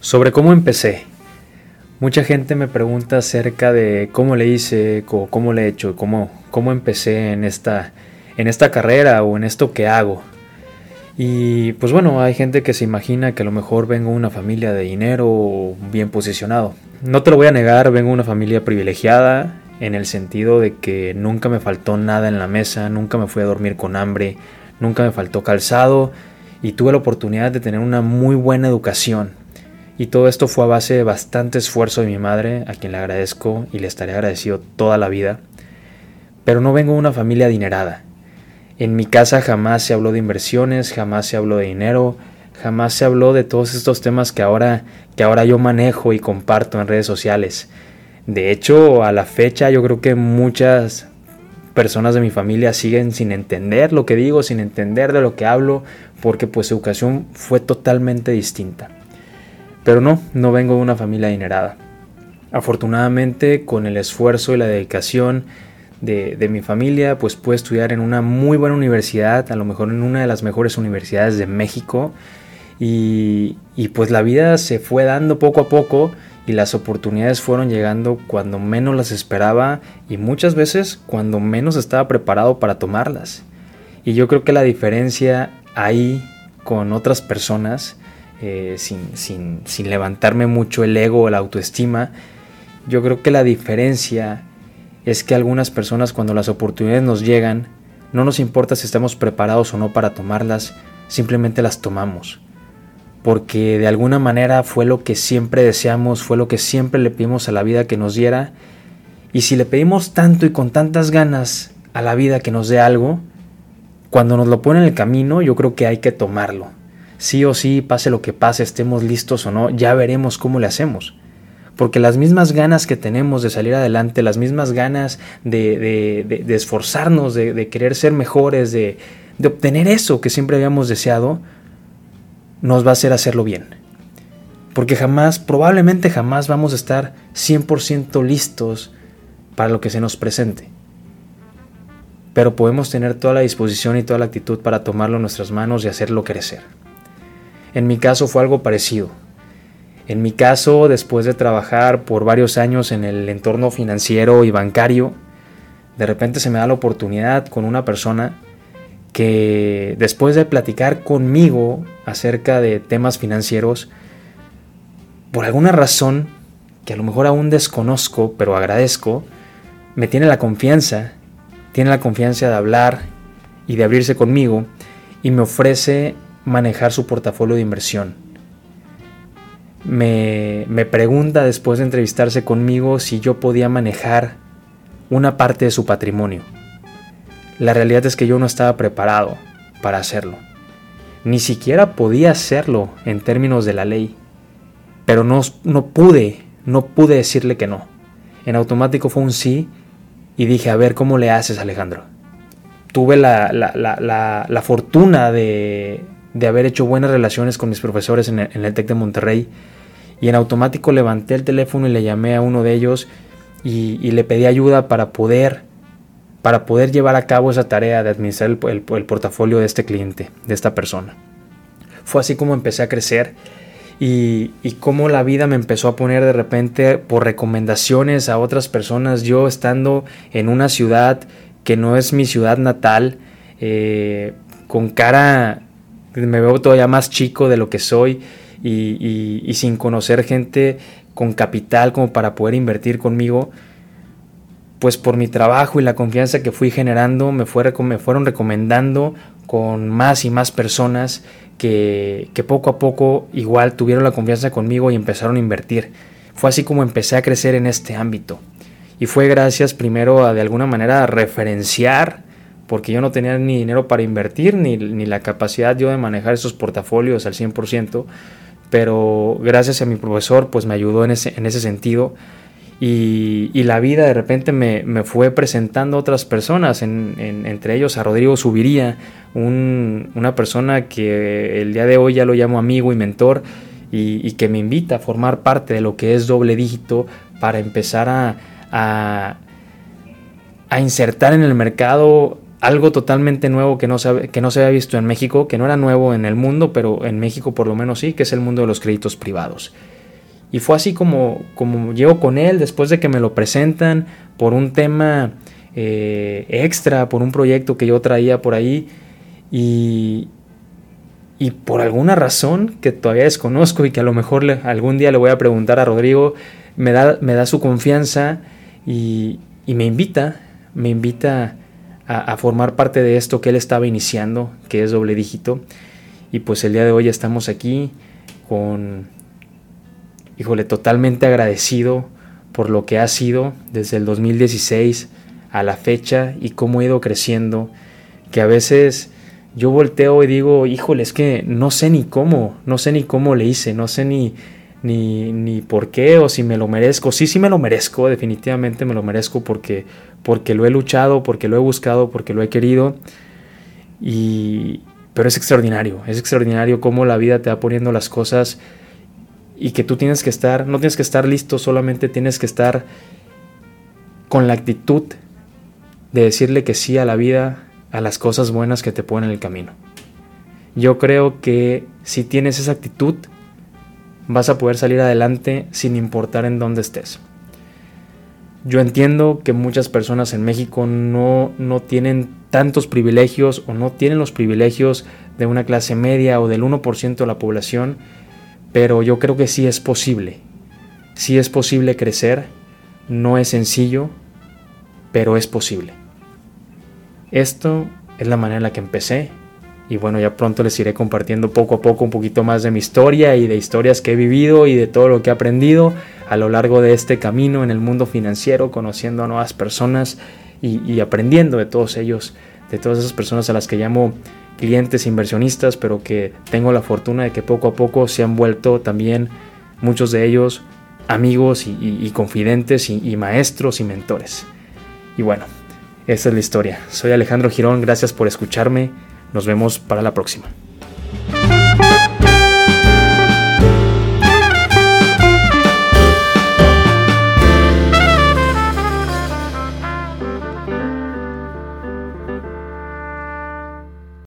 Sobre cómo empecé. Mucha gente me pregunta acerca de cómo le hice, cómo le he hecho, cómo, cómo empecé en esta, en esta carrera o en esto que hago. Y pues bueno, hay gente que se imagina que a lo mejor vengo de una familia de dinero bien posicionado. No te lo voy a negar, vengo de una familia privilegiada en el sentido de que nunca me faltó nada en la mesa, nunca me fui a dormir con hambre, nunca me faltó calzado y tuve la oportunidad de tener una muy buena educación. Y todo esto fue a base de bastante esfuerzo de mi madre, a quien le agradezco y le estaré agradecido toda la vida. Pero no vengo de una familia adinerada. En mi casa jamás se habló de inversiones, jamás se habló de dinero, jamás se habló de todos estos temas que ahora, que ahora yo manejo y comparto en redes sociales. De hecho, a la fecha yo creo que muchas personas de mi familia siguen sin entender lo que digo, sin entender de lo que hablo, porque pues su educación fue totalmente distinta. Pero no, no vengo de una familia adinerada. Afortunadamente, con el esfuerzo y la dedicación de, mi familia, pues pude estudiar en una muy buena universidad, a lo mejor en una de las mejores universidades de México. Y pues la vida se fue dando poco a poco y las oportunidades fueron llegando cuando menos las esperaba y muchas veces cuando menos estaba preparado para tomarlas. Y yo creo que la diferencia ahí con otras personas eh, sin, levantarme mucho el ego o la autoestima, yo creo que la diferencia es que algunas personas cuando las oportunidades nos llegan, no nos importa si estamos preparados o no para tomarlas, simplemente las tomamos. Porque de alguna manera fue lo que siempre deseamos, fue lo que siempre le pedimos a la vida que nos diera. Y si le pedimos tanto y con tantas ganas a la vida que nos dé algo, cuando nos lo pone en el camino, yo creo que hay que tomarlo sí o sí, pase lo que pase, estemos listos o no, ya veremos cómo le hacemos. Porque las mismas ganas que tenemos de salir adelante, las mismas ganas de, de, esforzarnos, de, querer ser mejores, de, obtener eso que siempre habíamos deseado, nos va a hacer hacerlo bien. Porque jamás, probablemente jamás vamos a estar 100% listos para lo que se nos presente. Pero podemos tener toda la disposición y toda la actitud para tomarlo en nuestras manos y hacerlo crecer. En mi caso fue algo parecido. En mi caso, después de trabajar por varios años en el entorno financiero y bancario, de repente se me da la oportunidad con una persona que después de platicar conmigo acerca de temas financieros, por alguna razón que a lo mejor aún desconozco, pero agradezco, me tiene la confianza, tiene la confianza de hablar y de abrirse conmigo y me ofrece manejar su portafolio de inversión. Me, pregunta después de entrevistarse conmigo si yo podía manejar una parte de su patrimonio. La realidad es que yo no estaba preparado para hacerlo. Ni siquiera podía hacerlo en términos de la ley. Pero no, no pude, no pude decirle que no. En automático fue un sí y dije, a ver, ¿cómo le haces Alejandro? Tuve la, la fortuna de, de haber hecho buenas relaciones con mis profesores en el, TEC de Monterrey y en automático levanté el teléfono y le llamé a uno de ellos y, le pedí ayuda para poder, para poder llevar a cabo esa tarea de administrar el, el, portafolio de este cliente, de esta persona. Fue así como empecé a crecer y, cómo la vida me empezó a poner de repente por recomendaciones a otras personas, yo estando en una ciudad que no es mi ciudad natal, eh, con cara me veo todavía más chico de lo que soy y, sin conocer gente con capital como para poder invertir conmigo, pues por mi trabajo y la confianza que fui generando, me, fue, me fueron recomendando con más y más personas que, poco a poco igual tuvieron la confianza conmigo y empezaron a invertir. Fue así como empecé a crecer en este ámbito. Y fue gracias primero a de alguna manera a referenciar porque yo no tenía ni dinero para invertir, ni, la capacidad yo de manejar esos portafolios al 100%, pero gracias a mi profesor pues me ayudó en ese, en ese sentido y, la vida de repente me, fue presentando otras personas, entre ellos a Rodrigo Subiría, una persona que el día de hoy ya lo llamo amigo y mentor y, que me invita a formar parte de lo que es doble dígito para empezar a a insertar en el mercado algo totalmente nuevo que no, se, que no se había visto en México, que no era nuevo en el mundo, pero en México por lo menos sí, que es el mundo de los créditos privados. Y fue así como, como llego con él después de que me lo presentan por un tema eh, extra, por un proyecto que yo traía por ahí. Y, y por alguna razón que todavía desconozco y que a lo mejor algún día le voy a preguntar a Rodrigo, me da, me da su confianza y, y me invita, me invita a, formar parte de esto que él estaba iniciando, que es doble dígito. Y pues el día de hoy estamos aquí con, híjole, totalmente agradecido por lo que ha sido desde el 2016 a la fecha y cómo he ido creciendo, que a veces yo volteo y digo, híjole, es que no sé ni cómo, no sé ni cómo le hice, no sé ni, ni, ni por qué o si me lo merezco. Sí, sí me lo merezco, definitivamente me lo merezco porque porque lo he luchado, porque lo he buscado, porque lo he querido. Y, pero es extraordinario, es extraordinario cómo la vida te va poniendo las cosas y que tú tienes que estar, no tienes que estar listo, solamente tienes que estar con la actitud de decirle que sí a la vida, a las cosas buenas que te ponen en el camino. Yo creo que si tienes esa actitud, vas a poder salir adelante sin importar en dónde estés. Yo entiendo que muchas personas en México no, no tienen tantos privilegios o no tienen los privilegios de una clase media o del 1% de la población, pero yo creo que sí es posible. Sí es posible crecer, no es sencillo, pero es posible. Esto es la manera en la que empecé y bueno, ya pronto les iré compartiendo poco a poco un poquito más de mi historia y de historias que he vivido y de todo lo que he aprendido a lo largo de este camino en el mundo financiero, conociendo a nuevas personas y, aprendiendo de todos ellos, de todas esas personas a las que llamo clientes inversionistas, pero que tengo la fortuna de que poco a poco se han vuelto también muchos de ellos amigos y, confidentes y maestros y mentores. Y bueno, esa es la historia. Soy Alejandro Girón, gracias por escucharme. Nos vemos para la próxima.